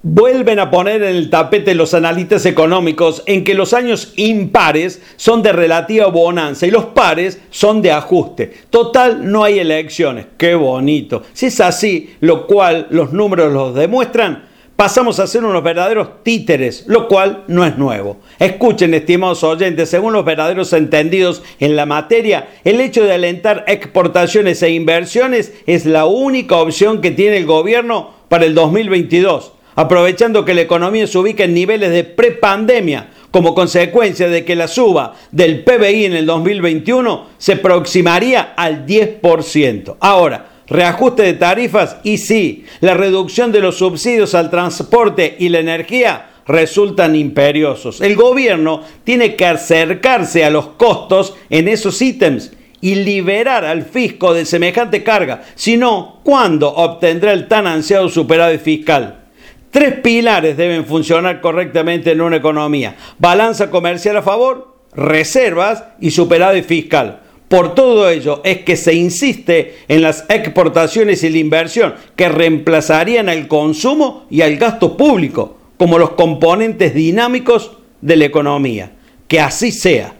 Vuelven a poner en el tapete los analistas económicos en que los años impares son de relativa bonanza y los pares son de ajuste. Total, no hay elecciones. Qué bonito. Si es así, lo cual los números los demuestran, pasamos a ser unos verdaderos títeres, lo cual no es nuevo. Escuchen, estimados oyentes, según los verdaderos entendidos en la materia, el hecho de alentar exportaciones e inversiones es la única opción que tiene el gobierno para el 2022 aprovechando que la economía se ubica en niveles de prepandemia como consecuencia de que la suba del PBI en el 2021 se aproximaría al 10%. Ahora, reajuste de tarifas y sí, la reducción de los subsidios al transporte y la energía resultan imperiosos. El gobierno tiene que acercarse a los costos en esos ítems y liberar al fisco de semejante carga. Si no, ¿cuándo obtendrá el tan ansiado superávit fiscal? Tres pilares deben funcionar correctamente en una economía. Balanza comercial a favor, reservas y superávit fiscal. Por todo ello es que se insiste en las exportaciones y la inversión que reemplazarían al consumo y al gasto público como los componentes dinámicos de la economía. Que así sea.